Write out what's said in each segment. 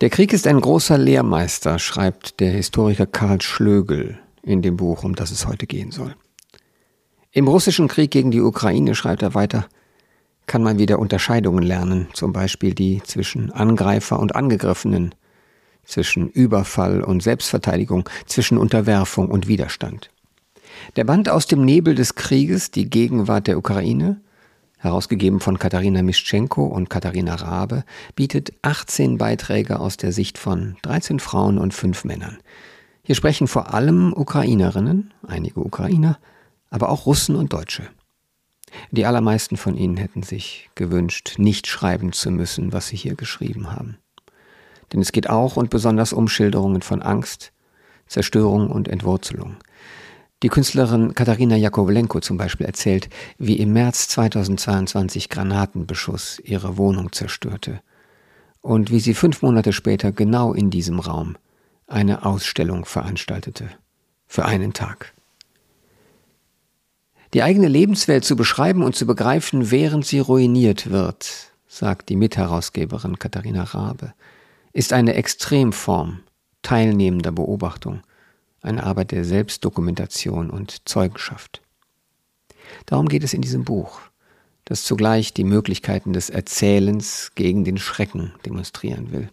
Der Krieg ist ein großer Lehrmeister, schreibt der Historiker Karl Schlögel in dem Buch, um das es heute gehen soll. Im russischen Krieg gegen die Ukraine, schreibt er weiter, kann man wieder Unterscheidungen lernen, zum Beispiel die zwischen Angreifer und Angegriffenen, zwischen Überfall und Selbstverteidigung, zwischen Unterwerfung und Widerstand. Der Band aus dem Nebel des Krieges, die Gegenwart der Ukraine, herausgegeben von Katharina Mischenko und Katharina Rabe, bietet 18 Beiträge aus der Sicht von 13 Frauen und 5 Männern. Hier sprechen vor allem Ukrainerinnen, einige Ukrainer, aber auch Russen und Deutsche. Die allermeisten von ihnen hätten sich gewünscht, nicht schreiben zu müssen, was sie hier geschrieben haben. Denn es geht auch und besonders um Schilderungen von Angst, Zerstörung und Entwurzelung. Die Künstlerin Katharina Jakowlenko zum Beispiel erzählt, wie im März 2022 Granatenbeschuss ihre Wohnung zerstörte und wie sie fünf Monate später genau in diesem Raum eine Ausstellung veranstaltete. Für einen Tag. Die eigene Lebenswelt zu beschreiben und zu begreifen, während sie ruiniert wird, sagt die Mitherausgeberin Katharina Rabe, ist eine Extremform teilnehmender Beobachtung eine Arbeit der Selbstdokumentation und Zeugenschaft. Darum geht es in diesem Buch, das zugleich die Möglichkeiten des Erzählens gegen den Schrecken demonstrieren will.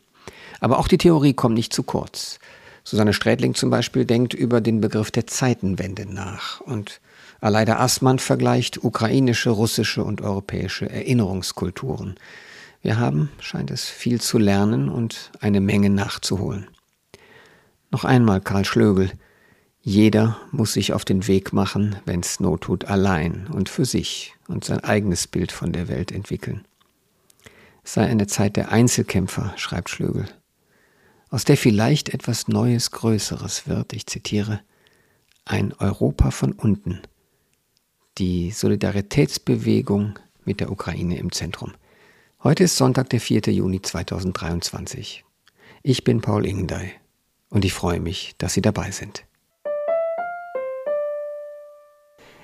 Aber auch die Theorie kommt nicht zu kurz. Susanne Strätling zum Beispiel denkt über den Begriff der Zeitenwende nach und Aleida Assmann vergleicht ukrainische, russische und europäische Erinnerungskulturen. Wir haben, scheint es, viel zu lernen und eine Menge nachzuholen. Noch einmal Karl Schlögel. Jeder muss sich auf den Weg machen, wenn's Not tut, allein und für sich und sein eigenes Bild von der Welt entwickeln. Es sei eine Zeit der Einzelkämpfer, schreibt Schlögel, aus der vielleicht etwas Neues, Größeres wird, ich zitiere, ein Europa von unten, die Solidaritätsbewegung mit der Ukraine im Zentrum. Heute ist Sonntag, der 4. Juni 2023. Ich bin Paul Ingendey und ich freue mich, dass Sie dabei sind.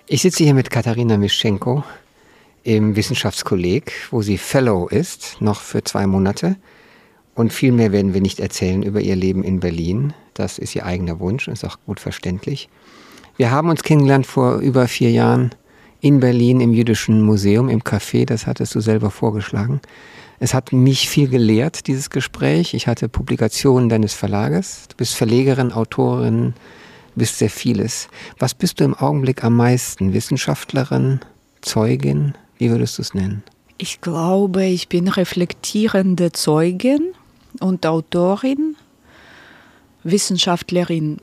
Ich sitze hier mit Katharina Mischenko im Wissenschaftskolleg, wo sie Fellow ist, noch für zwei Monate. Und viel mehr werden wir nicht erzählen über ihr Leben in Berlin. Das ist ihr eigener Wunsch, ist auch gut verständlich. Wir haben uns kennengelernt vor über vier Jahren in Berlin im Jüdischen Museum, im Café, das hattest du selber vorgeschlagen. Es hat mich viel gelehrt, dieses Gespräch. Ich hatte Publikationen deines Verlages. Du bist Verlegerin, Autorin, bist sehr vieles. Was bist du im Augenblick am meisten? Wissenschaftlerin, Zeugin? Wie würdest du es nennen? Ich glaube, ich bin reflektierende Zeugin und Autorin, Wissenschaftlerin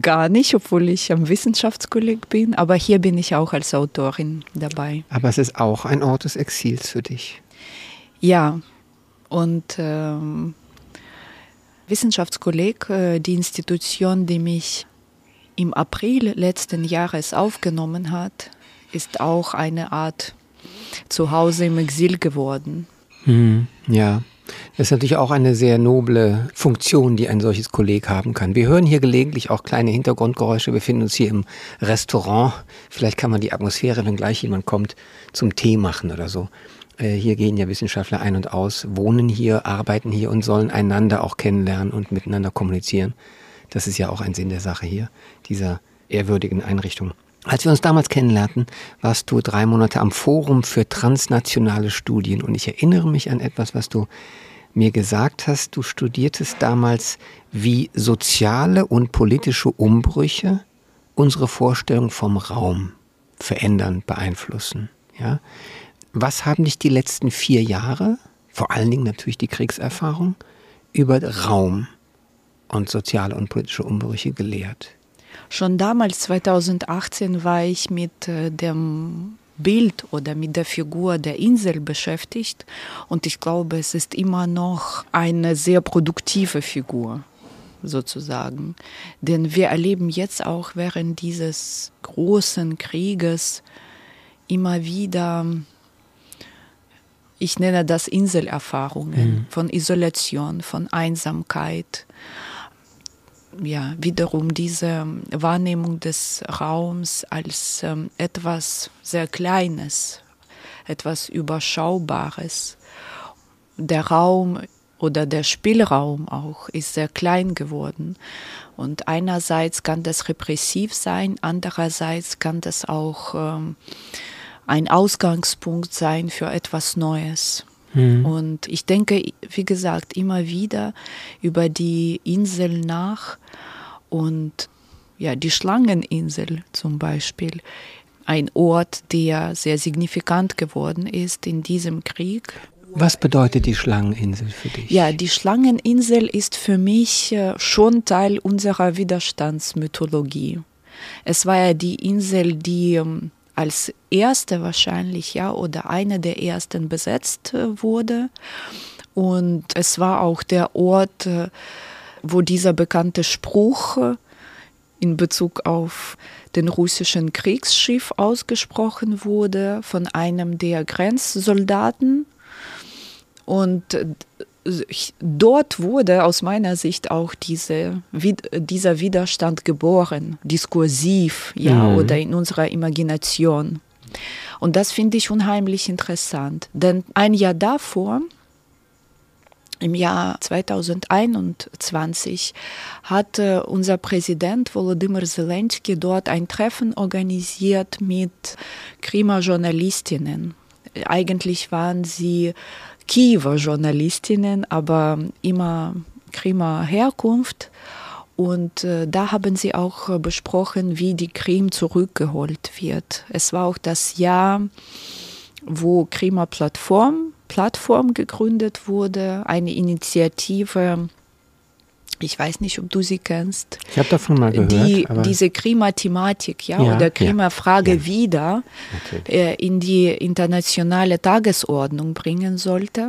gar nicht, obwohl ich am Wissenschaftskolleg bin, aber hier bin ich auch als Autorin dabei. Aber es ist auch ein Ort des Exils für dich. Ja, und ähm, Wissenschaftskolleg, äh, die Institution, die mich im April letzten Jahres aufgenommen hat, ist auch eine Art Zuhause im Exil geworden. Hm, ja. Das ist natürlich auch eine sehr noble Funktion, die ein solches Kolleg haben kann. Wir hören hier gelegentlich auch kleine Hintergrundgeräusche. Wir befinden uns hier im Restaurant. Vielleicht kann man die Atmosphäre, wenn gleich jemand kommt, zum Tee machen oder so. Äh, hier gehen ja Wissenschaftler ein und aus, wohnen hier, arbeiten hier und sollen einander auch kennenlernen und miteinander kommunizieren. Das ist ja auch ein Sinn der Sache hier, dieser ehrwürdigen Einrichtung. Als wir uns damals kennenlernten, warst du drei Monate am Forum für transnationale Studien und ich erinnere mich an etwas, was du mir gesagt hast. Du studiertest damals, wie soziale und politische Umbrüche unsere Vorstellung vom Raum verändern, beeinflussen. Ja? Was haben dich die letzten vier Jahre, vor allen Dingen natürlich die Kriegserfahrung, über Raum und soziale und politische Umbrüche gelehrt? Schon damals, 2018, war ich mit äh, dem Bild oder mit der Figur der Insel beschäftigt und ich glaube, es ist immer noch eine sehr produktive Figur sozusagen. Denn wir erleben jetzt auch während dieses großen Krieges immer wieder ich nenne das Inselerfahrungen mhm. von Isolation, von Einsamkeit. Ja, wiederum diese Wahrnehmung des Raums als ähm, etwas sehr Kleines, etwas Überschaubares. Der Raum oder der Spielraum auch ist sehr klein geworden. Und einerseits kann das repressiv sein, andererseits kann das auch ähm, ein Ausgangspunkt sein für etwas Neues. Mhm. Und ich denke, wie gesagt, immer wieder über die Insel nach und ja, die Schlangeninsel zum Beispiel, ein Ort, der sehr signifikant geworden ist in diesem Krieg. Was bedeutet die Schlangeninsel für dich? Ja, die Schlangeninsel ist für mich äh, schon Teil unserer Widerstandsmythologie. Es war ja die Insel, die ähm, als erste wahrscheinlich, ja, oder eine der ersten besetzt äh, wurde. Und es war auch der Ort, äh, wo dieser bekannte Spruch in Bezug auf den russischen Kriegsschiff ausgesprochen wurde von einem der Grenzsoldaten. Und äh, dort wurde aus meiner Sicht auch diese, dieser Widerstand geboren, diskursiv, ja, mhm. oder in unserer Imagination. Und das finde ich unheimlich interessant, denn ein Jahr davor im Jahr 2021 hat unser Präsident Volodymyr Zelensky dort ein Treffen organisiert mit Krimer Journalistinnen. Eigentlich waren sie Kiewer Journalistinnen, aber immer Krimer Herkunft. Und äh, da haben sie auch besprochen, wie die Krim zurückgeholt wird. Es war auch das Jahr, wo Krimer Plattform Plattform gegründet wurde, eine Initiative. Ich weiß nicht, ob du sie kennst. Ich habe davon mal gehört. Die diese Klimathematik, ja, ja oder Klimafrage ja, wieder äh, in die internationale Tagesordnung bringen sollte.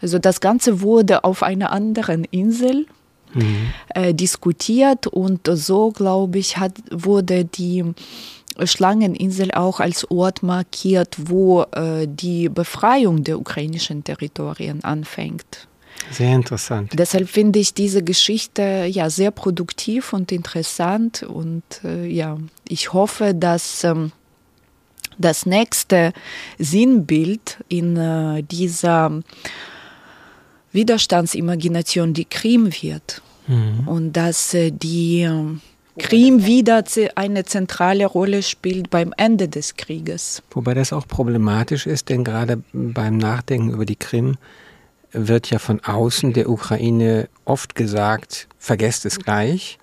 Also das Ganze wurde auf einer anderen Insel mhm. äh, diskutiert und so, glaube ich, hat, wurde die Schlangeninsel auch als Ort markiert, wo äh, die Befreiung der ukrainischen Territorien anfängt. Sehr interessant. Deshalb finde ich diese Geschichte ja sehr produktiv und interessant und äh, ja, ich hoffe, dass ähm, das nächste Sinnbild in äh, dieser Widerstandsimagination die Krim wird mhm. und dass äh, die Krim wieder eine zentrale Rolle spielt beim Ende des Krieges. Wobei das auch problematisch ist, denn gerade beim Nachdenken über die Krim wird ja von außen der Ukraine oft gesagt, vergesst es gleich.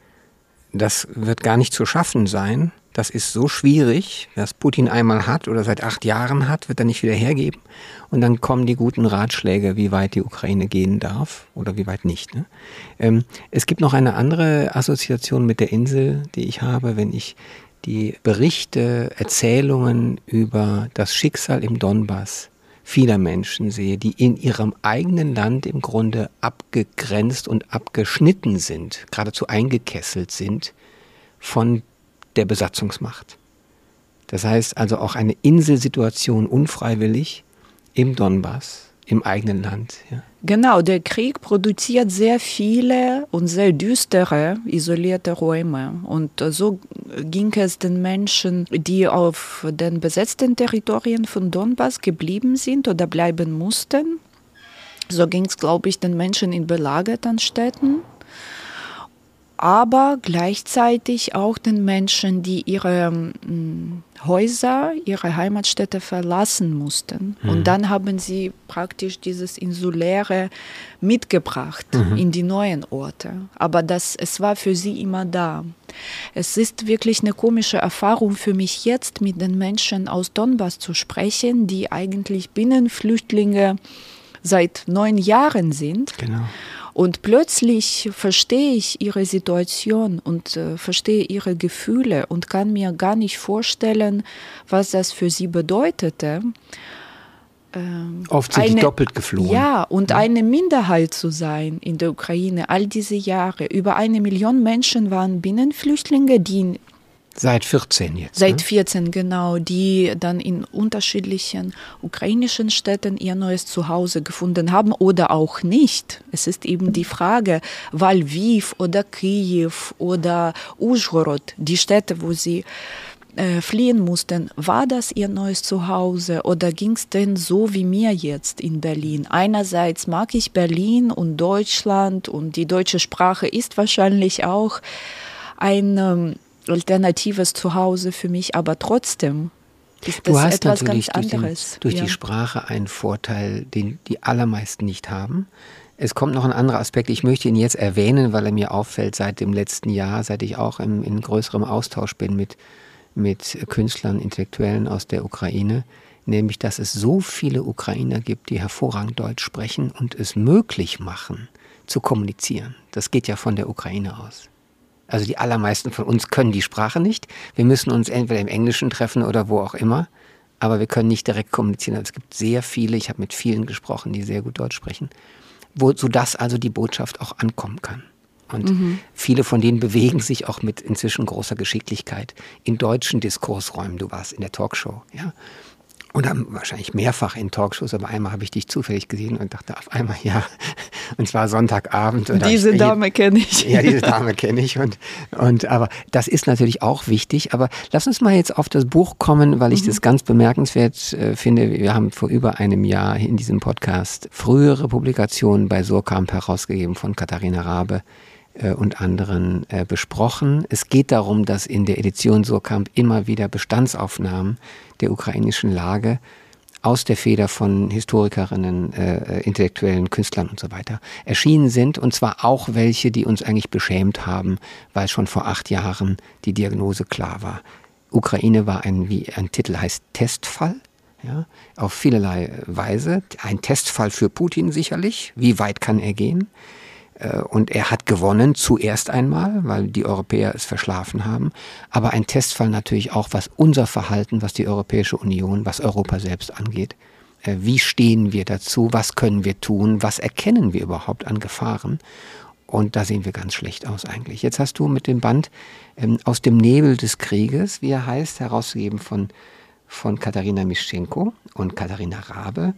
Das wird gar nicht zu schaffen sein. Das ist so schwierig, was Putin einmal hat oder seit acht Jahren hat, wird er nicht wieder hergeben. Und dann kommen die guten Ratschläge, wie weit die Ukraine gehen darf oder wie weit nicht. Ne? Ähm, es gibt noch eine andere Assoziation mit der Insel, die ich habe, wenn ich die Berichte, Erzählungen über das Schicksal im Donbass vieler Menschen sehe, die in ihrem eigenen Land im Grunde abgegrenzt und abgeschnitten sind, geradezu eingekesselt sind von der Besatzungsmacht. Das heißt also auch eine Inselsituation unfreiwillig im Donbass, im eigenen Land. Ja. Genau, der Krieg produziert sehr viele und sehr düstere, isolierte Räume. Und so ging es den Menschen, die auf den besetzten Territorien von Donbass geblieben sind oder bleiben mussten. So ging es, glaube ich, den Menschen in belagerten Städten aber gleichzeitig auch den Menschen, die ihre mm, Häuser, ihre Heimatstädte verlassen mussten. Mhm. Und dann haben sie praktisch dieses Insuläre mitgebracht mhm. in die neuen Orte. Aber das, es war für sie immer da. Es ist wirklich eine komische Erfahrung für mich jetzt, mit den Menschen aus Donbass zu sprechen, die eigentlich Binnenflüchtlinge seit neun Jahren sind. Genau. Und plötzlich verstehe ich ihre Situation und äh, verstehe ihre Gefühle und kann mir gar nicht vorstellen, was das für sie bedeutete. Ähm, Oft sind eine, die doppelt geflohen. Ja, und ja. eine Minderheit zu sein in der Ukraine all diese Jahre. Über eine Million Menschen waren Binnenflüchtlinge, die Seit 14 jetzt. Seit ne? 14, genau, die dann in unterschiedlichen ukrainischen Städten ihr neues Zuhause gefunden haben oder auch nicht. Es ist eben die Frage, weil Lviv oder Kiew oder Uzhhorod, die Städte, wo sie äh, fliehen mussten, war das ihr neues Zuhause oder ging es denn so wie mir jetzt in Berlin? Einerseits mag ich Berlin und Deutschland und die deutsche Sprache ist wahrscheinlich auch ein ähm, alternatives Zuhause für mich, aber trotzdem ist das du hast etwas natürlich ganz durch, den, anderes. durch ja. die Sprache einen Vorteil, den die allermeisten nicht haben. Es kommt noch ein anderer Aspekt. Ich möchte ihn jetzt erwähnen, weil er mir auffällt seit dem letzten Jahr, seit ich auch im, in größerem Austausch bin mit, mit Künstlern, Intellektuellen aus der Ukraine, nämlich dass es so viele Ukrainer gibt, die hervorragend Deutsch sprechen und es möglich machen, zu kommunizieren. Das geht ja von der Ukraine aus. Also die allermeisten von uns können die Sprache nicht. Wir müssen uns entweder im Englischen treffen oder wo auch immer. Aber wir können nicht direkt kommunizieren. Also es gibt sehr viele, ich habe mit vielen gesprochen, die sehr gut Deutsch sprechen wo, sodass also die Botschaft auch ankommen kann. Und mhm. viele von denen bewegen sich auch mit inzwischen großer Geschicklichkeit in deutschen Diskursräumen. Du warst in der Talkshow, ja. Und dann wahrscheinlich mehrfach in Talkshows, aber einmal habe ich dich zufällig gesehen und dachte auf einmal, ja, und zwar Sonntagabend. Oder diese ich, Dame kenne ich. Ja, diese Dame kenne ich. Und, und aber das ist natürlich auch wichtig. Aber lass uns mal jetzt auf das Buch kommen, weil ich mhm. das ganz bemerkenswert äh, finde. Wir haben vor über einem Jahr in diesem Podcast frühere Publikationen bei Surkamp herausgegeben von Katharina Rabe und anderen äh, besprochen. Es geht darum, dass in der Edition Surkamp immer wieder Bestandsaufnahmen der ukrainischen Lage aus der Feder von Historikerinnen, äh, intellektuellen Künstlern und so weiter erschienen sind. Und zwar auch welche, die uns eigentlich beschämt haben, weil schon vor acht Jahren die Diagnose klar war. Ukraine war ein, wie ein Titel heißt, Testfall. Ja, auf vielerlei Weise. Ein Testfall für Putin sicherlich. Wie weit kann er gehen? Äh, und er hat gewonnen, zuerst einmal, weil die Europäer es verschlafen haben. Aber ein Testfall natürlich auch, was unser Verhalten, was die Europäische Union, was Europa selbst angeht. Äh, wie stehen wir dazu? Was können wir tun? Was erkennen wir überhaupt an Gefahren? Und da sehen wir ganz schlecht aus eigentlich. Jetzt hast du mit dem Band ähm, aus dem Nebel des Krieges, wie er heißt, herausgegeben von, von Katharina Mischenko und Katharina Rabe,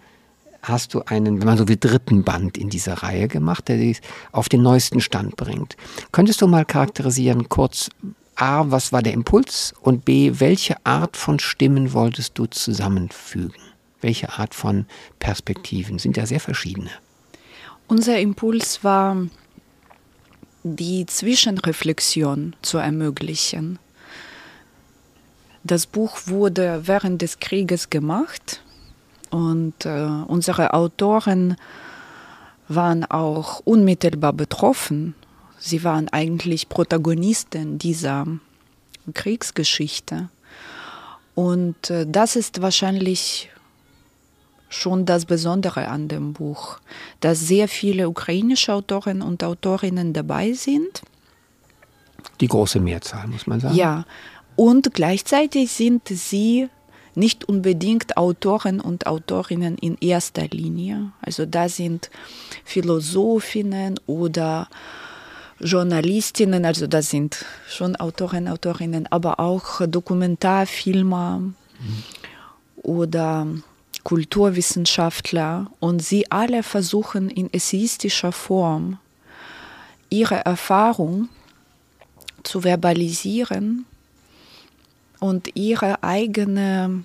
hast du einen, wenn man so will, dritten Band in dieser Reihe gemacht, der dich auf den neuesten Stand bringt. Könntest du mal charakterisieren, kurz, A, was war der Impuls und B, welche Art von Stimmen wolltest du zusammenfügen? Welche Art von Perspektiven? Sind ja sehr verschiedene. Unser Impuls war, die Zwischenreflexion zu ermöglichen. Das Buch wurde während des Krieges gemacht und äh, unsere Autoren waren auch unmittelbar betroffen. Sie waren eigentlich Protagonisten dieser Kriegsgeschichte. Und äh, das ist wahrscheinlich schon das Besondere an dem Buch, dass sehr viele ukrainische Autorinnen und Autorinnen dabei sind. Die große Mehrzahl, muss man sagen. Ja, und gleichzeitig sind sie nicht unbedingt Autoren und Autorinnen in erster Linie. Also da sind Philosophinnen oder Journalistinnen, also das sind schon Autoren, Autorinnen, aber auch Dokumentarfilmer mhm. oder Kulturwissenschaftler und sie alle versuchen in essayistischer Form ihre Erfahrung zu verbalisieren und ihre eigene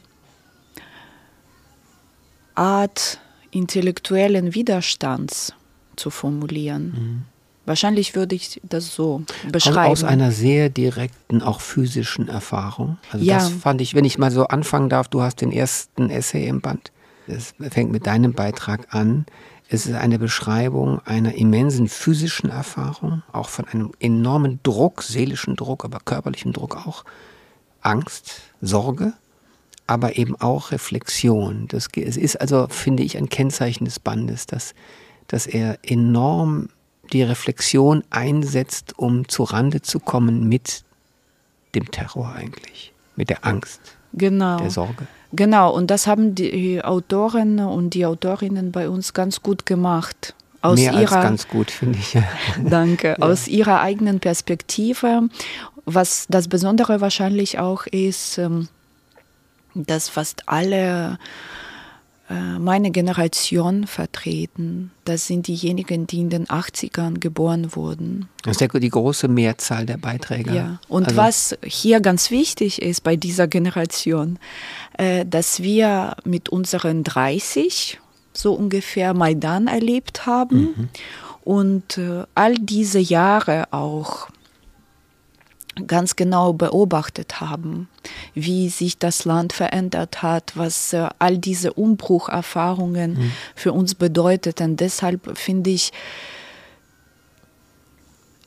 Art intellektuellen Widerstands zu formulieren. Mhm. Wahrscheinlich würde ich das so beschreiben. Aus einer sehr direkten, auch physischen Erfahrung. Also ja. das fand ich, wenn ich mal so anfangen darf, du hast den ersten Essay im Band. Das fängt mit deinem Beitrag an. Es ist eine Beschreibung einer immensen physischen Erfahrung, auch von einem enormen Druck, seelischen Druck, aber körperlichen Druck auch, Angst, Sorge, aber eben auch Reflexion. Das, es ist also, finde ich, ein Kennzeichen des Bandes, dass, dass er enorm die Reflexion einsetzt, um zu Rande zu kommen mit dem Terror eigentlich, mit der Angst, genau. der Sorge. Genau, und das haben die Autoren und die Autorinnen bei uns ganz gut gemacht. Aus Mehr ihrer, ganz gut, finde ich. danke. Ja. Aus ihrer eigenen Perspektive was das Besondere wahrscheinlich auch ist, ähm, dass fast alle äh, meine Generation vertreten. Das sind diejenigen, die in den 80ern geboren wurden. Das ist ja die große Mehrzahl der Beiträge. Ja, und also was hier ganz wichtig ist bei dieser Generation, äh, dass wir mit unseren 30 so ungefähr Maidan erlebt haben mhm. und äh, all diese Jahre auch ganz genau beobachtet haben, wie sich das Land verändert hat, was äh, all diese Umbrucherfahrungen mhm. für uns bedeutet. Und deshalb finde ich,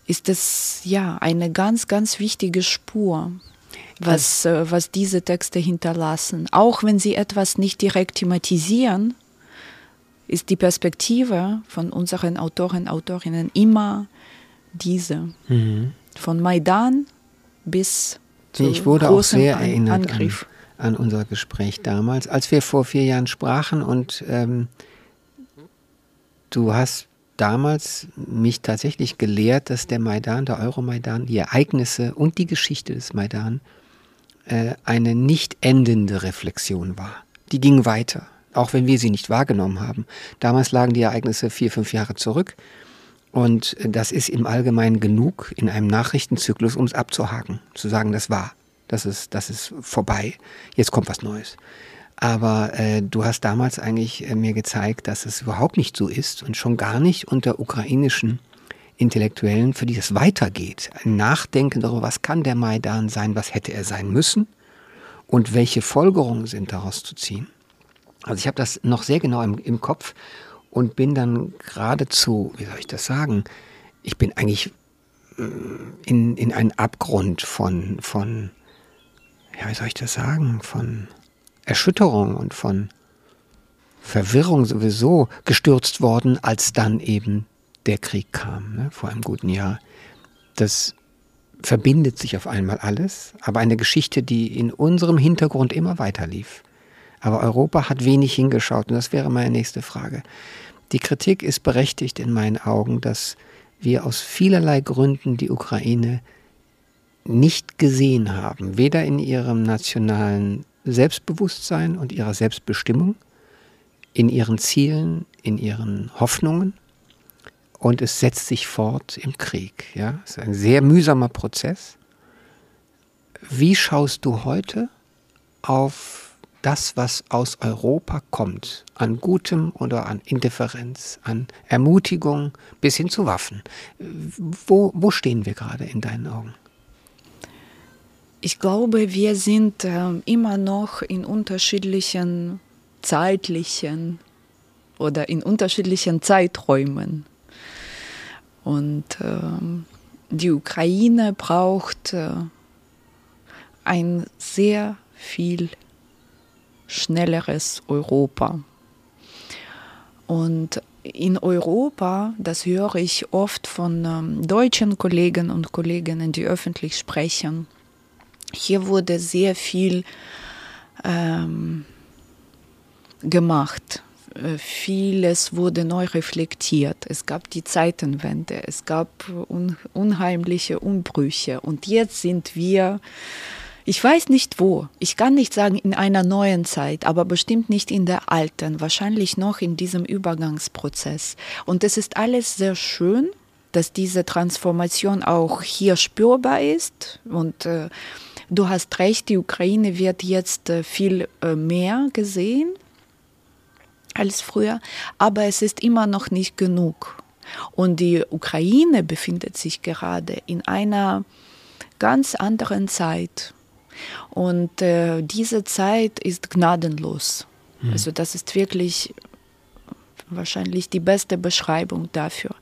ist es ja eine ganz, ganz wichtige Spur, was, äh, was diese Texte hinterlassen. Auch wenn sie etwas nicht direkt thematisieren, ist die Perspektive von unseren Autoren, Autorinnen immer diese. Mhm. Von Maidan bis zum Ich wurde auch sehr erinnert an, an, unser Gespräch damals, als wir vor vier Jahren sprachen und ähm, du hast damals mich tatsächlich gelehrt, dass der Maidan, der Euromaidan, die Ereignisse und die Geschichte des Maidan äh, eine nicht endende Reflexion war. Die ging weiter, auch wenn wir sie nicht wahrgenommen haben. Damals lagen die Ereignisse vier, fünf Jahre zurück und das ist im Allgemeinen genug in einem Nachrichtenzyklus, um es abzuhaken, zu sagen, das war, das ist, das ist vorbei, jetzt kommt was Neues. Aber äh, du hast damals eigentlich äh, mir gezeigt, dass es überhaupt nicht so ist und schon gar nicht unter ukrainischen Intellektuellen, für die es weitergeht. Ein Nachdenken darüber, was kann der Maidan sein, was hätte er sein müssen und welche Folgerungen sind daraus zu ziehen. Also ich habe das noch sehr genau im, im Kopf und bin dann geradezu, wie soll ich das sagen, ich bin eigentlich äh, in, in einen Abgrund von, von, ja, wie soll ich das sagen, von Erschütterung und von Verwirrung sowieso gestürzt worden, als dann eben der Krieg kam, ne, vor einem guten Jahr. Das verbindet sich auf einmal alles, aber eine Geschichte, die in unserem Hintergrund immer weiter lief. Aber Europa hat wenig hingeschaut und das wäre meine nächste Frage. Die Kritik ist berechtigt in meinen Augen, dass wir aus vielerlei Gründen die Ukraine nicht gesehen haben, weder in ihrem nationalen Selbstbewusstsein und ihrer Selbstbestimmung, in ihren Zielen, in ihren Hoffnungen und es setzt sich fort im Krieg. Ja? Es ist ein sehr mühsamer Prozess. Wie schaust du heute auf das, was aus Europa kommt, an Gutem oder an Indifferenz, an Ermutigung bis hin zu Waffen. Wo, wo stehen wir gerade in deinen Augen? Ich glaube, wir sind äh, immer noch in unterschiedlichen zeitlichen oder in unterschiedlichen Zeiträumen. Und äh, die Ukraine braucht äh, ein sehr viel schnelleres Europa. Und in Europa, das höre ich oft von ähm, deutschen Kollegen und Kolleginnen, die öffentlich sprechen, hier wurde sehr viel ähm, gemacht. Äh, vieles wurde neu reflektiert. Es gab die Zeitenwende, es gab un unheimliche Umbrüche. Und jetzt sind wir ich weiß nicht wo. Ich kann nicht sagen in einer neuen Zeit, aber bestimmt nicht in der alten. Wahrscheinlich noch in diesem Übergangsprozess. Und es ist alles sehr schön, dass diese Transformation auch hier spürbar ist. Und äh, du hast recht, die Ukraine wird jetzt äh, viel äh, mehr gesehen als früher, aber es ist immer noch nicht genug. Und die Ukraine befindet sich gerade in einer ganz anderen Zeit. Und äh, diese Zeit ist gnadenlos. Mhm. Also das ist wirklich wahrscheinlich die beste Beschreibung dafür.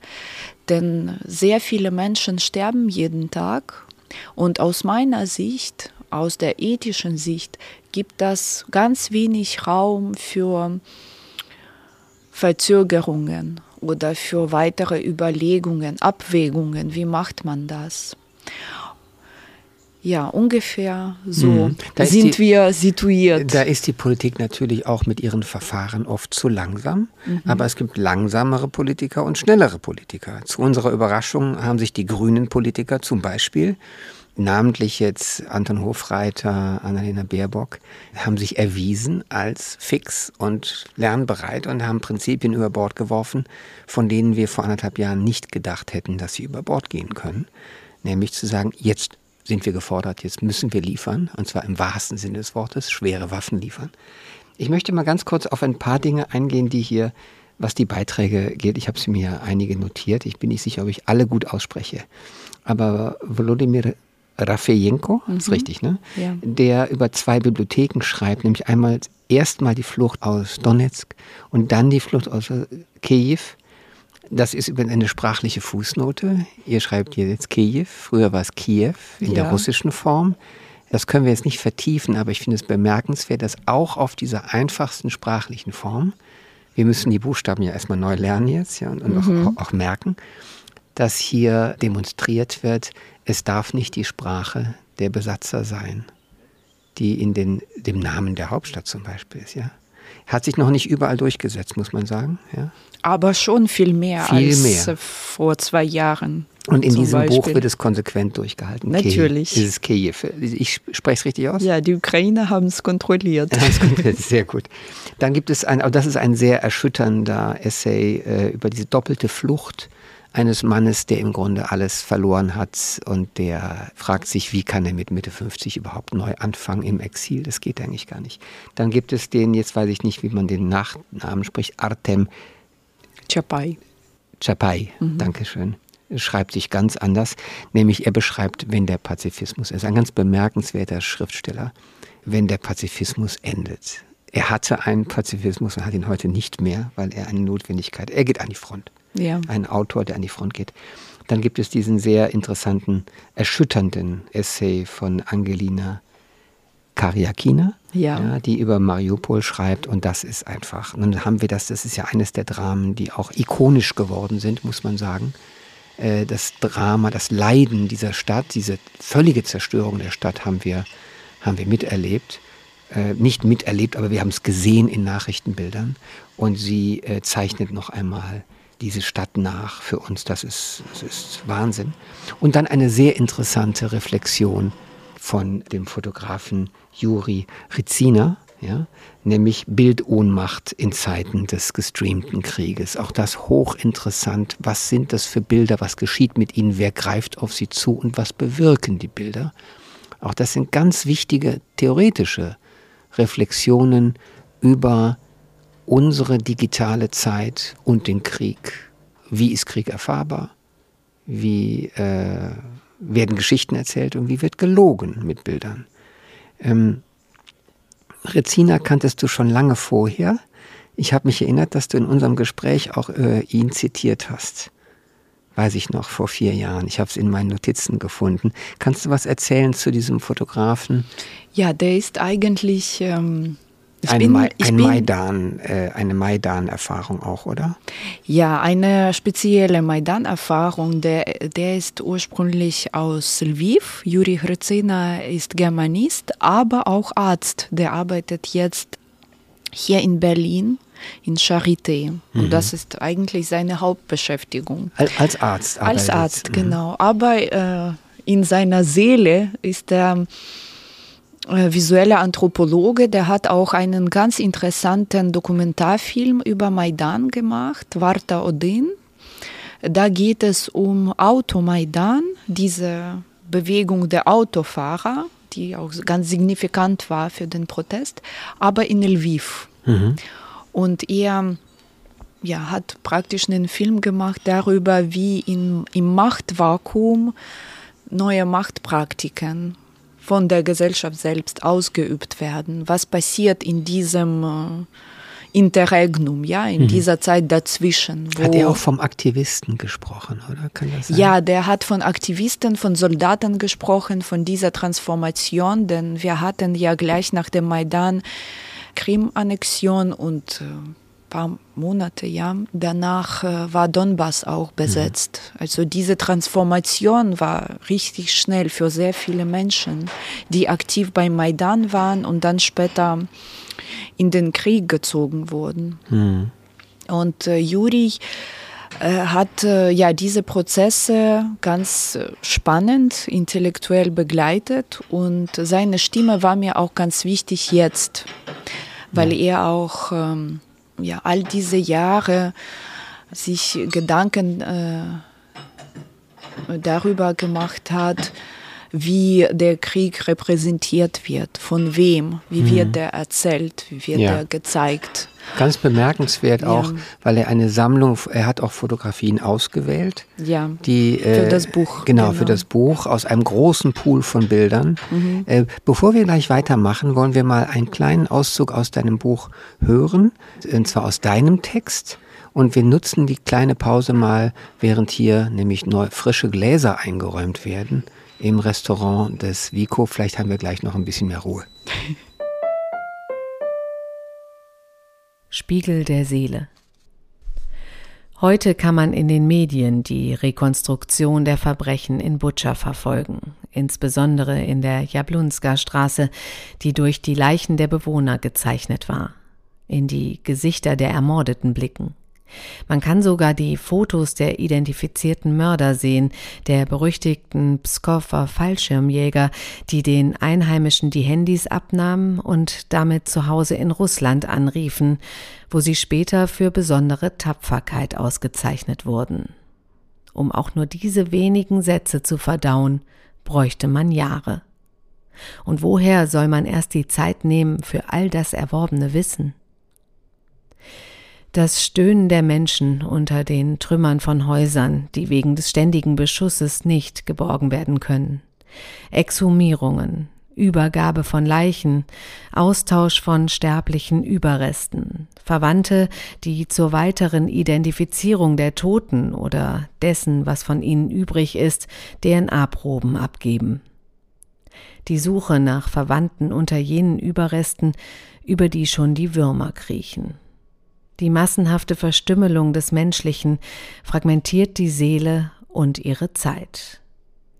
Denn sehr viele Menschen sterben jeden Tag und aus meiner Sicht, aus der ethischen Sicht, gibt das ganz wenig Raum für Verzögerungen oder für weitere Überlegungen, Abwägungen, wie macht man das. Ja, ungefähr so mhm. sind die, wir situiert. Da ist die Politik natürlich auch mit ihren Verfahren oft zu langsam. Mhm. Aber es gibt langsamere Politiker und schnellere Politiker. Zu unserer Überraschung haben sich die grünen Politiker zum Beispiel namentlich jetzt Anton Hofreiter, Annalena Baerbock, haben sich erwiesen als fix und lernbereit und haben Prinzipien über Bord geworfen, von denen wir vor anderthalb Jahren nicht gedacht hätten, dass sie über Bord gehen können. Nämlich zu sagen, jetzt sind wir gefordert, jetzt müssen wir liefern, und zwar im wahrsten Sinne des Wortes, schwere Waffen liefern. Ich möchte mal ganz kurz auf ein paar Dinge eingehen, die hier, was die Beiträge gilt. Ich habe sie mir einige notiert. Ich bin nicht sicher, ob ich alle gut ausspreche. Aber Volodymyr Rafejenko, mhm. ist richtig, ne? Ja. Der über zwei Bibliotheken schreibt, nämlich einmal erstmal die Flucht aus Donetsk und dann die Flucht aus Kiew. Das ist über eine sprachliche Fußnote. Ihr schreibt hier jetzt Kiew, früher war es Kiew in ja. der russischen Form. Das können wir jetzt nicht vertiefen, aber ich finde es bemerkenswert, dass auch auf dieser einfachsten sprachlichen Form, wir müssen die Buchstaben ja erstmal neu lernen jetzt ja, und, mhm. auch, auch merken, dass hier demonstriert wird, es darf nicht die Sprache der Besatzer sein, die in den, dem Namen der Hauptstadt zum Beispiel ist, ja. Hat sich noch nicht überall durchgesetzt, muss man sagen. Ja. Aber schon viel mehr viel als mehr. vor zwei Jahren. Und in diesem Beispiel. Buch wird es konsequent durchgehalten. Natürlich. Kiew. Ist Kiew. Ich spreche es richtig aus? Ja, die Ukrainer haben es kontrolliert. Sehr gut. Dann gibt es ein, das ist ein sehr erschütternder Essay äh, über diese doppelte Flucht eines Mannes, der im Grunde alles verloren hat und der fragt sich, wie kann er mit Mitte 50 überhaupt neu anfangen im Exil? Das geht eigentlich gar nicht. Dann gibt es den, jetzt weiß ich nicht, wie man den Nachnamen spricht, Artem Chapai. Chapai, mhm. Dankeschön. Schreibt sich ganz anders, nämlich er beschreibt, wenn der Pazifismus, er ist ein ganz bemerkenswerter Schriftsteller, wenn der Pazifismus endet. Er hatte einen Pazifismus und hat ihn heute nicht mehr, weil er eine Notwendigkeit, er geht an die Front ja. ein Autor, der an die Front geht. Dann gibt es diesen sehr interessanten, erschütternden Essay von Angelina Kariakina, ja. ja. die über Mariupol schreibt. Und das ist einfach, nun haben wir das, das ist ja eines der Dramen, die auch ikonisch geworden sind, muss man sagen. Äh, das Drama, das Leiden dieser Stadt, diese völlige Zerstörung der Stadt haben wir, haben wir miterlebt. Äh, nicht miterlebt, aber wir haben es gesehen in Nachrichtenbildern. Und sie äh, zeichnet noch einmal diese Stadt nach für uns. Das ist, das ist Wahnsinn. Und dann eine sehr interessante Reflexion von dem Fotografen Juri Rizina, ja, nämlich Bildohnmacht in Zeiten des gestreamten Krieges. Auch das hochinteressant. Was sind das für Bilder? Was geschieht mit ihnen? Wer greift auf sie zu und was bewirken die Bilder? Auch das sind ganz wichtige theoretische Reflexionen über unsere digitale Zeit und den Krieg. Wie ist Krieg erfahrbar? Wie äh, werden Geschichten erzählt und wie wird gelogen mit Bildern? Ähm, Rezina kanntest du schon lange vorher. Ich habe mich erinnert, dass du in unserem Gespräch auch äh, ihn zitiert hast. Weiß ich noch, vor vier Jahren. Ich habe es in meinen Notizen gefunden. Kannst du was erzählen zu diesem Fotografen? Ja, der ist eigentlich ähm, ich ein, bin, Ma ein Maidan, äh, eine Maidan-Erfahrung auch, oder? Ja, eine spezielle Maidan-Erfahrung. Der, der ist ursprünglich aus Lviv. Juri Hryzina ist Germanist, aber auch Arzt. Der arbeitet jetzt hier in Berlin in Charité. Und mhm. das ist eigentlich seine Hauptbeschäftigung. Als Arzt arbeitet. Als Arzt, mhm. genau. Aber äh, in seiner Seele ist er visueller Anthropologe, der hat auch einen ganz interessanten Dokumentarfilm über Maidan gemacht, Varta Odin. Da geht es um Automaidan, diese Bewegung der Autofahrer, die auch ganz signifikant war für den Protest, aber in Lviv. Mhm. Und er ja, hat praktisch einen Film gemacht darüber, wie in, im Machtvakuum neue Machtpraktiken von der Gesellschaft selbst ausgeübt werden. Was passiert in diesem äh, Interregnum, ja, in mhm. dieser Zeit dazwischen. hat er auch vom Aktivisten gesprochen, oder? Kann das sein? Ja, der hat von Aktivisten, von Soldaten gesprochen, von dieser Transformation, denn wir hatten ja gleich nach dem Maidan Krim-Annexion und äh, paar Monate, ja. Danach äh, war Donbass auch besetzt. Mhm. Also diese Transformation war richtig schnell für sehr viele Menschen, die aktiv beim Maidan waren und dann später in den Krieg gezogen wurden. Mhm. Und äh, Juri Er hat äh, ja diese Prozesse ganz äh, spannend, intellektuell begleitet und seine Stimme war mir auch ganz wichtig jetzt, weil er auch ähm, ja, all diese Jahre sich Gedanken äh, darüber gemacht hat, wie der Krieg repräsentiert wird, von wem, wie mhm. wird der erzählt, wie wird ja. er gezeigt. Ganz bemerkenswert ja. auch, weil er eine Sammlung, er hat auch Fotografien ausgewählt. Ja. Die, äh, für das Buch. Genau, genau, für das Buch aus einem großen Pool von Bildern. Mhm. Äh, bevor wir gleich weitermachen, wollen wir mal einen kleinen Auszug aus deinem Buch hören, und zwar aus deinem Text. Und wir nutzen die kleine Pause mal, während hier nämlich neu, frische Gläser eingeräumt werden im Restaurant des Vico. Vielleicht haben wir gleich noch ein bisschen mehr Ruhe. Spiegel der Seele. Heute kann man in den Medien die Rekonstruktion der Verbrechen in Butscha verfolgen, insbesondere in der Jablunska Straße, die durch die Leichen der Bewohner gezeichnet war, in die Gesichter der Ermordeten blicken. Man kann sogar die Fotos der identifizierten Mörder sehen, der berüchtigten Pskower Fallschirmjäger, die den Einheimischen die Handys abnahmen und damit zu Hause in Russland anriefen, wo sie später für besondere Tapferkeit ausgezeichnet wurden. Um auch nur diese wenigen Sätze zu verdauen, bräuchte man Jahre. Und woher soll man erst die Zeit nehmen für all das erworbene Wissen? Das Stöhnen der Menschen unter den Trümmern von Häusern, die wegen des ständigen Beschusses nicht geborgen werden können. Exhumierungen, Übergabe von Leichen, Austausch von sterblichen Überresten, Verwandte, die zur weiteren Identifizierung der Toten oder dessen, was von ihnen übrig ist, DNA-Proben abgeben. Die Suche nach Verwandten unter jenen Überresten, über die schon die Würmer kriechen. Die massenhafte Verstümmelung des Menschlichen fragmentiert die Seele und ihre Zeit.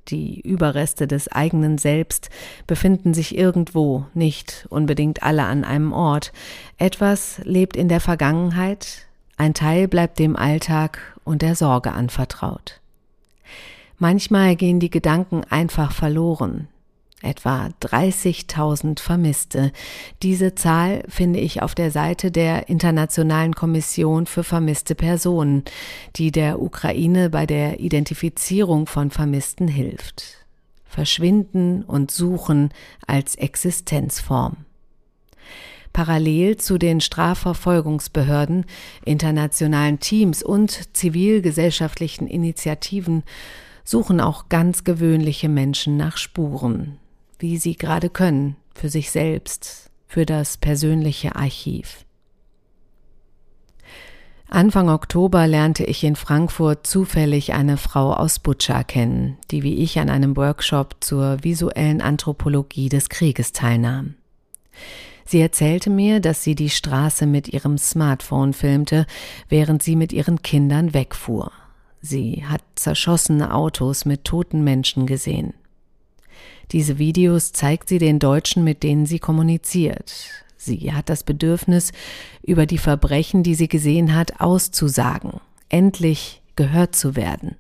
Die Überreste des eigenen Selbst befinden sich irgendwo, nicht unbedingt alle an einem Ort. Etwas lebt in der Vergangenheit, ein Teil bleibt dem Alltag und der Sorge anvertraut. Manchmal gehen die Gedanken einfach verloren, Etwa 30.000 Vermisste. Diese Zahl finde ich auf der Seite der Internationalen Kommission für vermisste Personen, die der Ukraine bei der Identifizierung von Vermissten hilft. Verschwinden und Suchen als Existenzform. Parallel zu den Strafverfolgungsbehörden, internationalen Teams und zivilgesellschaftlichen Initiativen suchen auch ganz gewöhnliche Menschen nach Spuren, wie sie gerade können, für sich selbst, für das persönliche Archiv. Anfang Oktober lernte ich in Frankfurt zufällig eine Frau aus Butscha kennen, die wie ich an einem Workshop zur visuellen Anthropologie des Krieges teilnahm. Sie erzählte mir, dass sie die Straße mit ihrem Smartphone filmte, während sie mit ihren Kindern wegfuhr. Sie hat zerschossene Autos mit toten Menschen gesehen. Diese Videos zeigt sie den Deutschen, mit denen sie kommuniziert. Sie hat das Bedürfnis, über die Verbrechen, die sie gesehen hat, auszusagen, endlich gehört zu werden.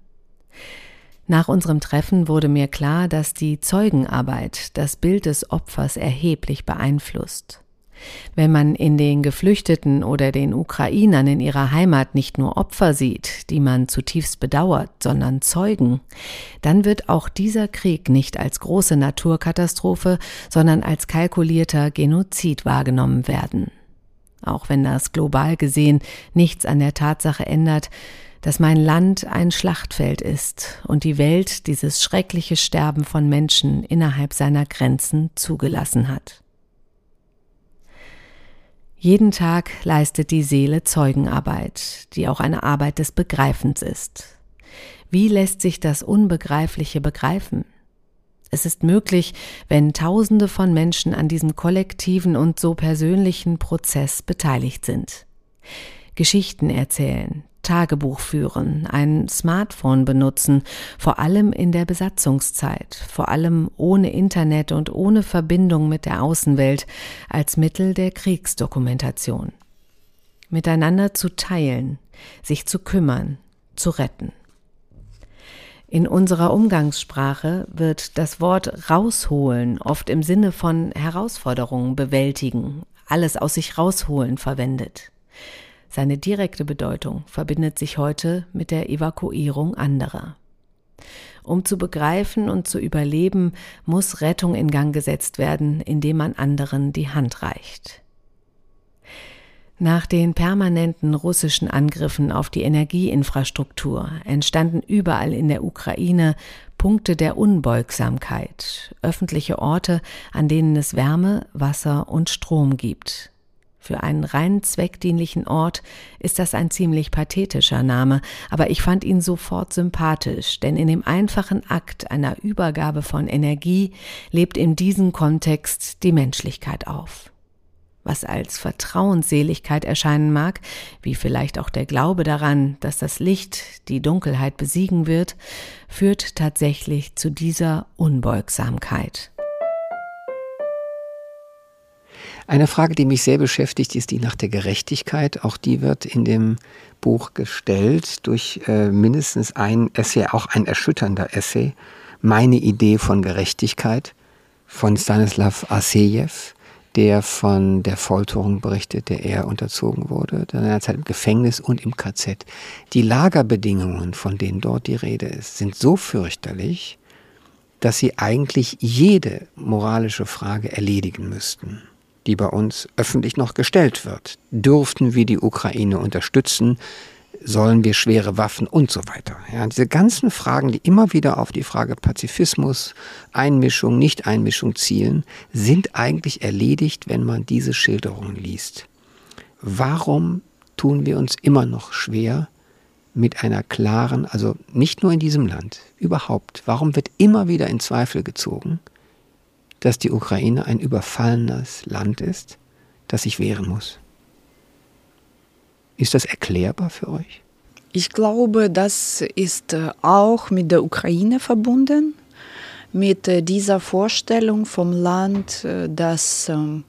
Nach unserem Treffen wurde mir klar, dass die Zeugenarbeit das Bild des Opfers erheblich beeinflusst. Wenn man in den Geflüchteten oder den Ukrainern in ihrer Heimat nicht nur Opfer sieht, die man zutiefst bedauert, sondern Zeugen, dann wird auch dieser Krieg nicht als große Naturkatastrophe, sondern als kalkulierter Genozid wahrgenommen werden. Auch wenn das global gesehen nichts an der Tatsache ändert, dass mein Land ein Schlachtfeld ist und die Welt dieses schreckliche Sterben von Menschen innerhalb seiner Grenzen zugelassen hat. Jeden Tag leistet die Seele Zeugenarbeit, die auch eine Arbeit des Begreifens ist. Wie lässt sich das Unbegreifliche begreifen? Es ist möglich, wenn Tausende von Menschen an diesem kollektiven und so persönlichen Prozess beteiligt sind. Geschichten erzählen, Tagebuch führen, ein Smartphone benutzen, vor allem in der Besatzungszeit, vor allem ohne Internet und ohne Verbindung mit der Außenwelt als Mittel der Kriegsdokumentation. Miteinander zu teilen, sich zu kümmern, zu retten. In unserer Umgangssprache wird das Wort rausholen oft im Sinne von Herausforderungen bewältigen, alles aus sich rausholen verwendet. Seine direkte Bedeutung verbindet sich heute mit der Evakuierung anderer. Um zu begreifen und zu überleben, muss Rettung in Gang gesetzt werden, indem man anderen die Hand reicht. Nach den permanenten russischen Angriffen auf die Energieinfrastruktur entstanden überall in der Ukraine Punkte der Unbeugsamkeit, öffentliche Orte, an denen es Wärme, Wasser und Strom gibt. Für einen rein zweckdienlichen Ort ist das ein ziemlich pathetischer Name, aber ich fand ihn sofort sympathisch, denn in dem einfachen Akt einer Übergabe von Energie lebt in diesem Kontext die Menschlichkeit auf was als Vertrauensseligkeit erscheinen mag, wie vielleicht auch der Glaube daran, dass das Licht die Dunkelheit besiegen wird, führt tatsächlich zu dieser Unbeugsamkeit. Eine Frage, die mich sehr beschäftigt, ist die nach der Gerechtigkeit. Auch die wird in dem Buch gestellt durch äh, mindestens ein Essay, auch ein erschütternder Essay. Meine Idee von Gerechtigkeit von Stanislav Asejew der von der Folterung berichtet, der er unterzogen wurde, in einer Zeit im Gefängnis und im KZ. Die Lagerbedingungen, von denen dort die Rede ist, sind so fürchterlich, dass sie eigentlich jede moralische Frage erledigen müssten, die bei uns öffentlich noch gestellt wird. Dürften wir die Ukraine unterstützen? sollen wir schwere Waffen und so weiter. Ja, diese ganzen Fragen, die immer wieder auf die Frage Pazifismus, Einmischung, Nicht-Einmischung zielen, sind eigentlich erledigt, wenn man diese Schilderungen liest. Warum tun wir uns immer noch schwer mit einer klaren, also nicht nur in diesem Land, überhaupt, warum wird immer wieder in Zweifel gezogen, dass die Ukraine ein überfallenes Land ist, das sich wehren muss? Ist das erklärbar für euch? Ich glaube, das ist äh, auch mit der Ukraine verbunden, mit äh, dieser Vorstellung vom Land, äh, dass ähm,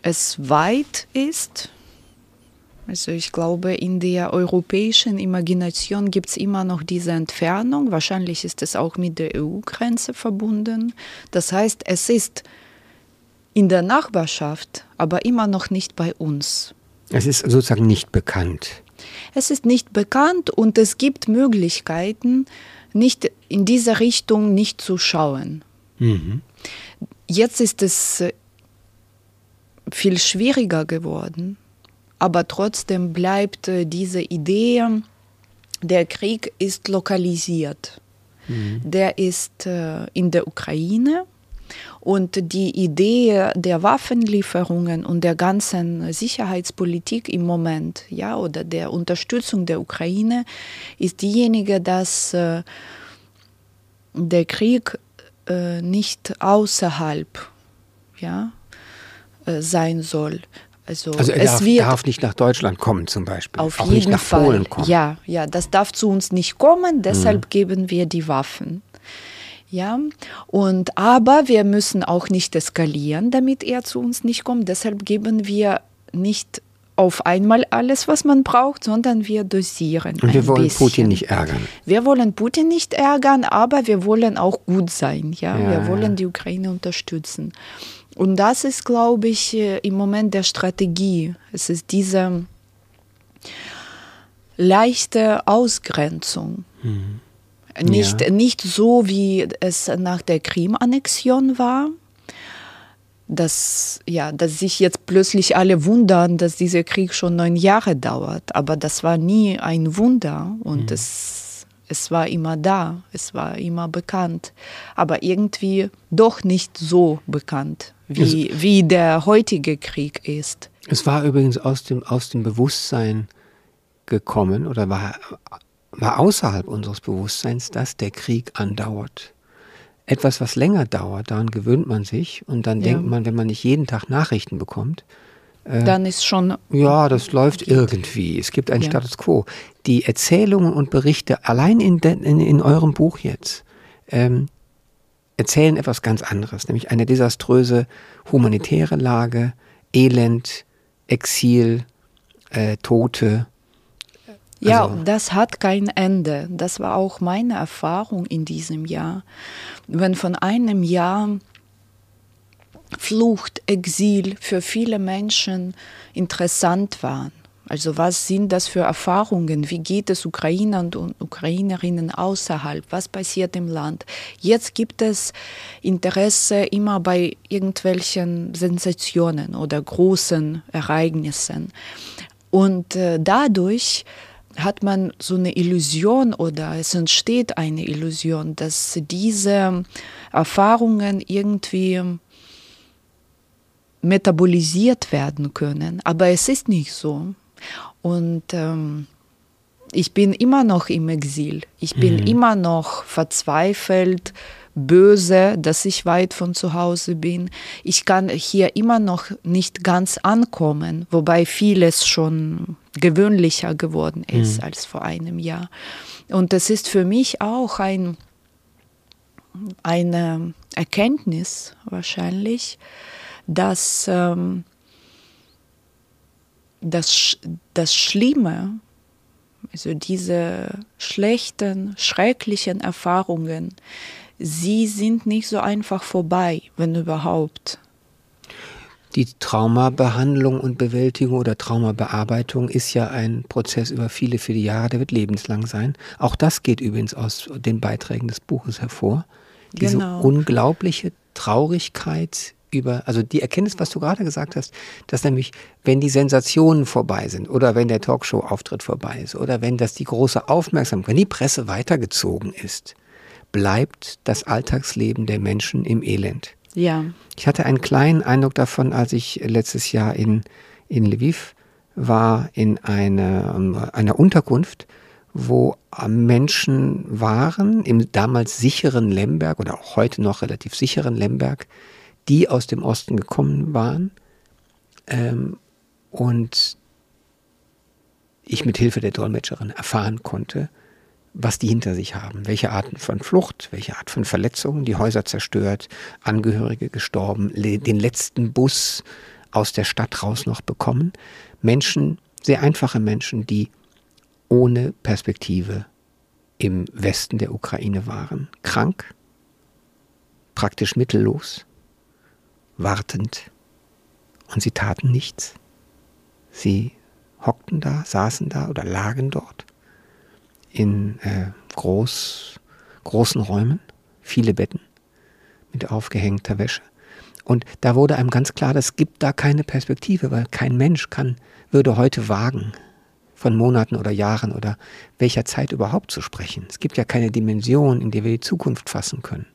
es weit ist. Also ich glaube, in der europäischen Imagination gibt es immer noch diese Entfernung. Wahrscheinlich ist es auch mit der EU-Grenze verbunden. Das heißt, es ist in der Nachbarschaft, aber immer noch nicht bei uns. Es ist sozusagen nicht bekannt. Es ist nicht bekannt und es gibt Möglichkeiten, nicht in diese Richtung nicht zu schauen. Mhm. Jetzt ist es äh, viel schwieriger geworden, aber trotzdem bleibt äh, diese Idee, der Krieg ist lokalisiert. Mhm. Der ist äh, in der Ukraine und die Idee der Waffenlieferungen und der ganzen Sicherheitspolitik im Moment, ja, oder der Unterstützung der Ukraine ist diejenige, dass äh, der Krieg äh, nicht außerhalb, ja, äh, sein soll. Also, also er darf, darf, nicht nach Deutschland kommen zum Beispiel. Auf Auch jeden nicht nach Fall. Polen kommen. Ja, ja, das darf zu uns nicht kommen, deshalb mhm. geben wir die Waffen. Ja, und aber wir müssen auch nicht eskalieren, damit er zu uns nicht kommt. Deshalb geben wir nicht auf einmal alles, was man braucht, sondern wir dosieren. Und wir wollen bisschen. Putin nicht ärgern. Wir wollen Putin nicht ärgern, aber wir wollen auch gut sein. Ja, ja wir wollen die Ukraine unterstützen. Und das ist, glaube ich, äh, im Moment der Strategie. Es ist diese leichte Ausgrenzung. Mhm. Nicht, ja. nicht so, wie es nach der Krim-Annexion war, dass, ja, dass sich jetzt plötzlich alle wundern, dass dieser Krieg schon neun Jahre dauert. Aber das war nie ein Wunder und mhm. es, es war immer da, es war immer bekannt. Aber irgendwie doch nicht so bekannt, wie, es, wie der heutige Krieg ist. Es war übrigens aus dem, aus dem Bewusstsein gekommen oder war war außerhalb unseres Bewusstseins, dass der Krieg andauert. Etwas, was länger dauert, daran gewöhnt man sich und dann ja. denkt man, wenn man nicht jeden Tag Nachrichten bekommt, dann ist schon. Ja, das läuft irgendwie. Es gibt einen ja. Status quo. Die Erzählungen und Berichte, allein in, de, in, in eurem Buch jetzt, ähm, erzählen etwas ganz anderes, nämlich eine desaströse humanitäre Lage, Elend, Exil, äh, Tote, Ja, also. das hat kein Ende. Das war auch meine Erfahrung in diesem Jahr. Wenn von einem Jahr Flucht, Exil für viele Menschen interessant waren. Also was sind das für Erfahrungen? Wie geht es Ukrainern und Ukrainerinnen außerhalb? Was passiert im Land? Jetzt gibt es Interesse immer bei irgendwelchen Sensationen oder großen Ereignissen. Und äh, dadurch hat man so eine Illusion oder es entsteht eine Illusion, dass diese Erfahrungen irgendwie metabolisiert werden können. Aber es ist nicht so. Und ähm, ich bin immer noch im Exil. Ich bin mhm. immer noch verzweifelt, böse, dass ich weit von zu Hause bin. Ich kann hier immer noch nicht ganz ankommen, wobei vieles schon gewöhnlicher geworden ist mhm. als vor einem Jahr. Und das ist für mich auch ein, eine Erkenntnis wahrscheinlich, dass ähm, das, das Schlimme, also diese schlechten, schrecklichen Erfahrungen, sie sind nicht so einfach vorbei, wenn überhaupt. Die Traumabehandlung und Bewältigung oder Traumabearbeitung ist ja ein Prozess über viele, viele Jahre, der wird lebenslang sein. Auch das geht übrigens aus den Beiträgen des Buches hervor. Diese genau. unglaubliche Traurigkeit über, also die Erkenntnis, was du gerade gesagt hast, dass nämlich, wenn die Sensationen vorbei sind oder wenn der Talkshow-Auftritt vorbei ist oder wenn das die große Aufmerksamkeit, wenn die Presse weitergezogen ist, bleibt das Alltagsleben der Menschen im Elend. Ja. Ich hatte einen kleinen Eindruck davon, als ich letztes Jahr in, in Lviv war, in eine, einer Unterkunft, wo Menschen waren, im damals sicheren Lemberg oder auch heute noch relativ sicheren Lemberg, die aus dem Osten gekommen waren ähm, und ich mit Hilfe der Dolmetscherin erfahren konnte, was die hinter sich haben, welche Arten von Flucht, welche Art von Verletzungen, die Häuser zerstört, Angehörige gestorben, den letzten Bus aus der Stadt raus noch bekommen. Menschen, sehr einfache Menschen, die ohne Perspektive im Westen der Ukraine waren, krank, praktisch mittellos, wartend. Und sie taten nichts. Sie hockten da, saßen da oder lagen dort in äh, groß, großen Räumen, viele Betten mit aufgehängter Wäsche. Und da wurde einem ganz klar, es gibt da keine Perspektive, weil kein Mensch kann, würde heute wagen, von Monaten oder Jahren oder welcher Zeit überhaupt zu sprechen. Es gibt ja keine Dimension, in der wir die Zukunft fassen können.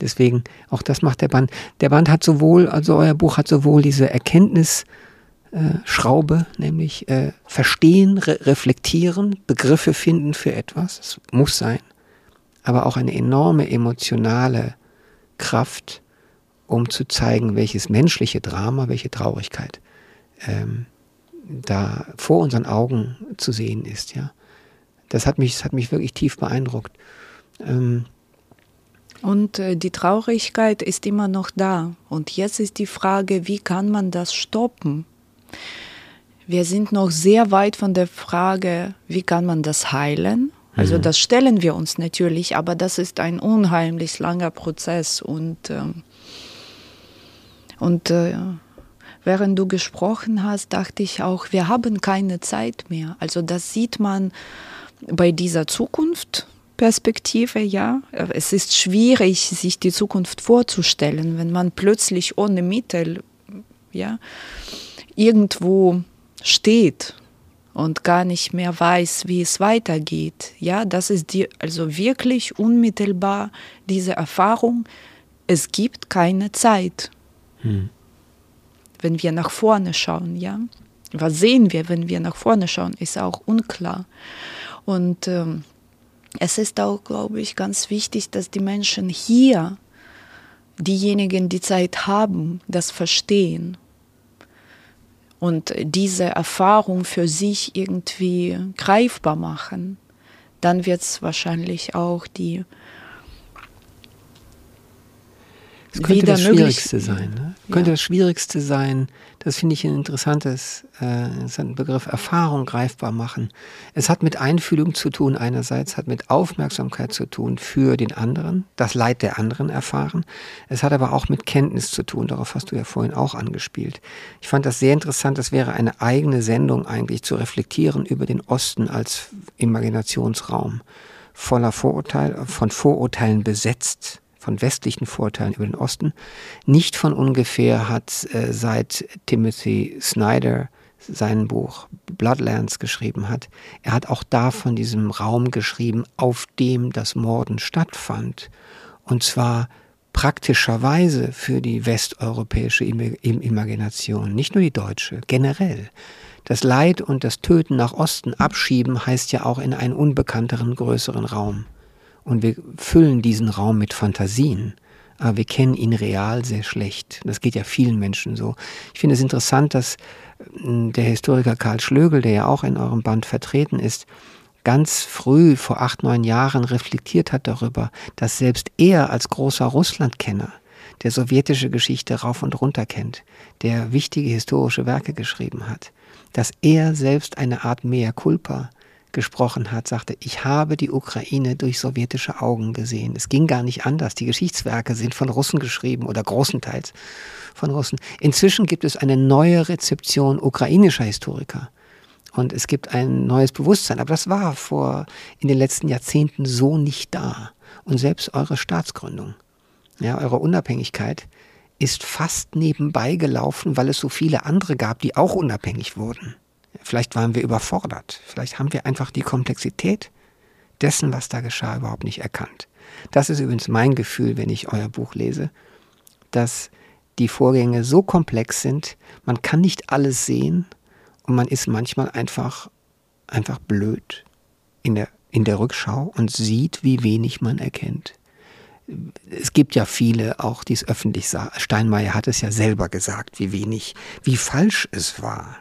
Deswegen, auch das macht der Band. Der Band hat sowohl, also euer Buch hat sowohl diese Erkenntnisschraube, äh, nämlich äh, verstehen, re reflektieren, Begriffe finden für etwas, es muss sein, aber auch eine enorme emotionale Kraft, um zu zeigen, welches menschliche Drama, welche Traurigkeit ähm, da vor unseren Augen zu sehen ist. Ja, das hat mich, das hat mich wirklich tief beeindruckt. Ähm, und äh, die Traurigkeit ist immer noch da. Und jetzt ist die Frage, wie kann man das stoppen? Wir sind noch sehr weit von der Frage, wie kann man das heilen? Also mhm. das stellen wir uns natürlich, aber das ist ein unheimlich langer Prozess. Und, äh, und äh, während du gesprochen hast, dachte ich auch, wir haben keine Zeit mehr. Also das sieht man bei dieser Zukunft Perspektive, ja. Es ist schwierig, sich die Zukunft vorzustellen, wenn man plötzlich ohne Mittel, ja, irgendwo steht und gar nicht mehr weiß, wie es weitergeht. Ja, das ist die, also wirklich unmittelbar diese Erfahrung. Es gibt keine Zeit. Hm. Wenn wir nach vorne schauen, ja. Was sehen wir, wenn wir nach vorne schauen, ist auch unklar. Und ähm, es ist auch, glaube ich, ganz wichtig, dass die Menschen hier, diejenigen, die Zeit haben, das verstehen und diese Erfahrung für sich irgendwie greifbar machen. Dann wird es wahrscheinlich auch die das könnte das Schwierigste sein. Ne? Ja. Könnte das Schwierigste sein, das finde ich ein interessantes, äh, interessanten Begriff, Erfahrung greifbar machen. Es hat mit Einfühlung zu tun einerseits, hat mit Aufmerksamkeit zu tun für den anderen, das Leid der anderen erfahren. Es hat aber auch mit Kenntnis zu tun, darauf hast du ja vorhin auch angespielt. Ich fand das sehr interessant, das wäre eine eigene Sendung eigentlich zu reflektieren über den Osten als Imaginationsraum voller Vorurteile, von Vorurteilen besetzt von westlichen Vorteilen über den Osten. Nicht von ungefähr hat äh, seit Timothy Snyder sein Buch Bloodlands geschrieben hat, er hat auch da von diesem Raum geschrieben, auf dem das Morden stattfand. Und zwar praktischerweise für die westeuropäische Imagination, nicht nur die deutsche, generell. Das Leid und das Töten nach Osten abschieben heißt ja auch in einen unbekannteren, größeren Raum. Und wir füllen diesen Raum mit Fantasien, aber wir kennen ihn real sehr schlecht. Das geht ja vielen Menschen so. Ich finde es interessant, dass hm, der Historiker Karl Schlögel, der ja auch in eurem Band vertreten ist, ganz früh, vor acht, neun Jahren, reflektiert hat darüber, dass selbst er als großer Russlandkenner, der sowjetische Geschichte rauf und runter kennt, der wichtige historische Werke geschrieben hat, dass er selbst eine Art Mea culpa gesprochen hat, sagte, ich habe die Ukraine durch sowjetische Augen gesehen. Es ging gar nicht anders. Die Geschichtswerke sind von Russen geschrieben oder großenteils von Russen. Inzwischen gibt es eine neue Rezeption ukrainischer Historiker. Und es gibt ein neues Bewusstsein. Aber das war vor in den letzten Jahrzehnten so nicht da. Und selbst eure Staatsgründung, ja, eure Unabhängigkeit ist fast nebenbei gelaufen, weil es so viele andere gab, die auch unabhängig wurden. Vielleicht waren wir überfordert. Vielleicht haben wir einfach die Komplexität dessen, was da geschah, überhaupt nicht erkannt. Das ist übrigens mein Gefühl, wenn ich euer Buch lese, dass die Vorgänge so komplex sind, man kann nicht alles sehen und man ist manchmal einfach, einfach blöd in der, in der Rückschau und sieht, wie wenig man erkennt. Es gibt ja viele, auch die es öffentlich sagen. Steinmeier hat es ja selber gesagt, wie wenig, wie falsch es war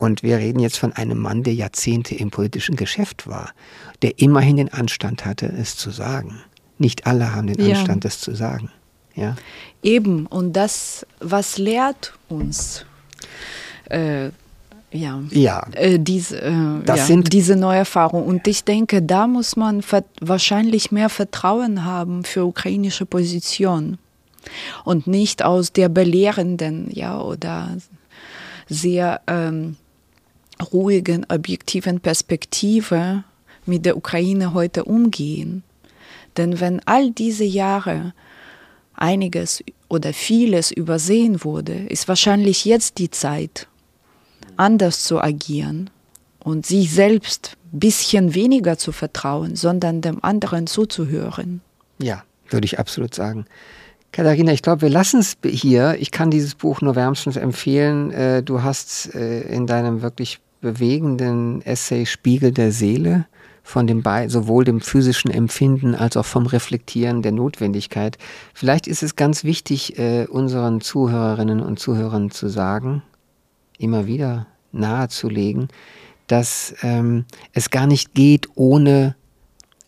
und wir reden jetzt von einem Mann, der Jahrzehnte im politischen Geschäft war, der immerhin den Anstand hatte, es zu sagen. Nicht alle haben den Anstand, ja. es zu sagen. Ja? Eben, und das, was lehrt uns? Äh, ja, ja. Äh, diese, äh, das ja, sind diese Neuerfahrung. Und ich denke, da muss man wahrscheinlich mehr Vertrauen haben für ukrainische Position und nicht aus der belehrenden, ja, oder sehr ähm, ruhigen, objektiven Perspektive mit der Ukraine heute umgehen. Denn wenn all diese Jahre einiges oder vieles übersehen wurde, ist wahrscheinlich jetzt die Zeit, anders zu agieren und sich selbst ein bisschen weniger zu vertrauen, sondern dem anderen zuzuhören. Ja, würde ich absolut sagen. Katharina, ich glaube, wir lassen es hier. Ich kann dieses Buch nur wärmstens empfehlen. Äh, du hast äh, in deinem wirklich bewegenden Essay Spiegel der Seele von dem sowohl dem physischen Empfinden als auch vom Reflektieren der Notwendigkeit. Vielleicht ist es ganz wichtig, äh, unseren Zuhörerinnen und Zuhörern zu sagen, immer wieder nahezulegen, dass ähm, es gar nicht geht ohne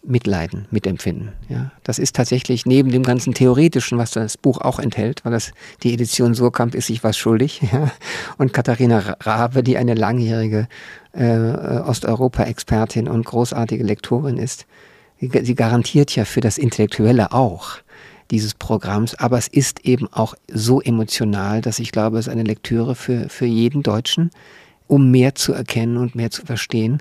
mitleiden, mitempfinden. Ja, das ist tatsächlich neben dem ganzen Theoretischen, was das Buch auch enthält, weil das die Edition Surkamp ist sich was schuldig. Ja, und Katharina Rabe, die eine langjährige äh, Osteuropa-Expertin und großartige Lektorin ist, sie garantiert ja für das Intellektuelle auch dieses Programms, aber es ist eben auch so emotional, dass ich glaube, es ist eine Lektüre für, für jeden Deutschen, um mehr zu erkennen und mehr zu verstehen.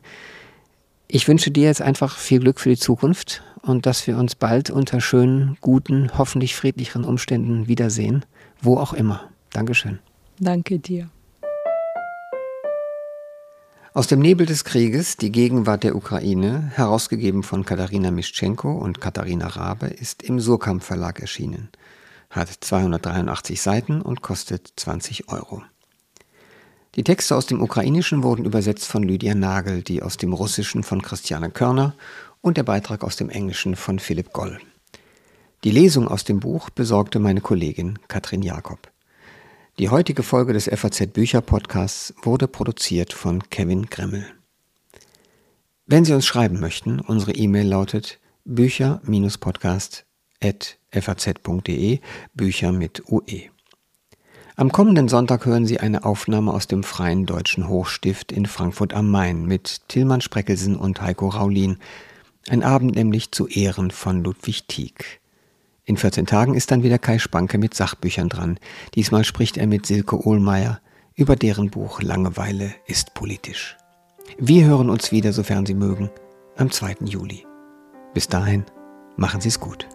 Ich wünsche dir jetzt einfach viel Glück für die Zukunft und dass wir uns bald unter schönen, guten, hoffentlich friedlicheren Umständen wiedersehen, wo auch immer. Dankeschön. Danke dir. Aus dem Nebel des Krieges, die Gegenwart der Ukraine, herausgegeben von Katharina Mischenko und Katharina Rabe, ist im Surkamp Verlag erschienen, hat 283 Seiten und kostet 20 Euro. Die Texte aus dem Ukrainischen wurden übersetzt von Lydia Nagel, die aus dem Russischen von Christiane Körner und der Beitrag aus dem Englischen von Philipp Goll. Die Lesung aus dem Buch besorgte meine Kollegin Katrin Jakob. Die heutige Folge des FAZ Bücher Podcasts wurde produziert von Kevin Gremmel. Wenn Sie uns schreiben möchten, unsere E-Mail lautet bücher-podcast at faz.de, Bücher mit UE. Am kommenden Sonntag hören Sie eine Aufnahme aus dem Freien Deutschen Hochstift in Frankfurt am Main mit Tillmann Spreckelsen und Heiko Raulin. Ein Abend nämlich zu Ehren von Ludwig Tieck. In 14 Tagen ist dann wieder Kai Spanke mit Sachbüchern dran. Diesmal spricht er mit Silke Ohlmeier über deren Buch Langeweile ist politisch. Wir hören uns wieder, sofern Sie mögen, am 2. Juli. Bis dahin, machen Sie es gut.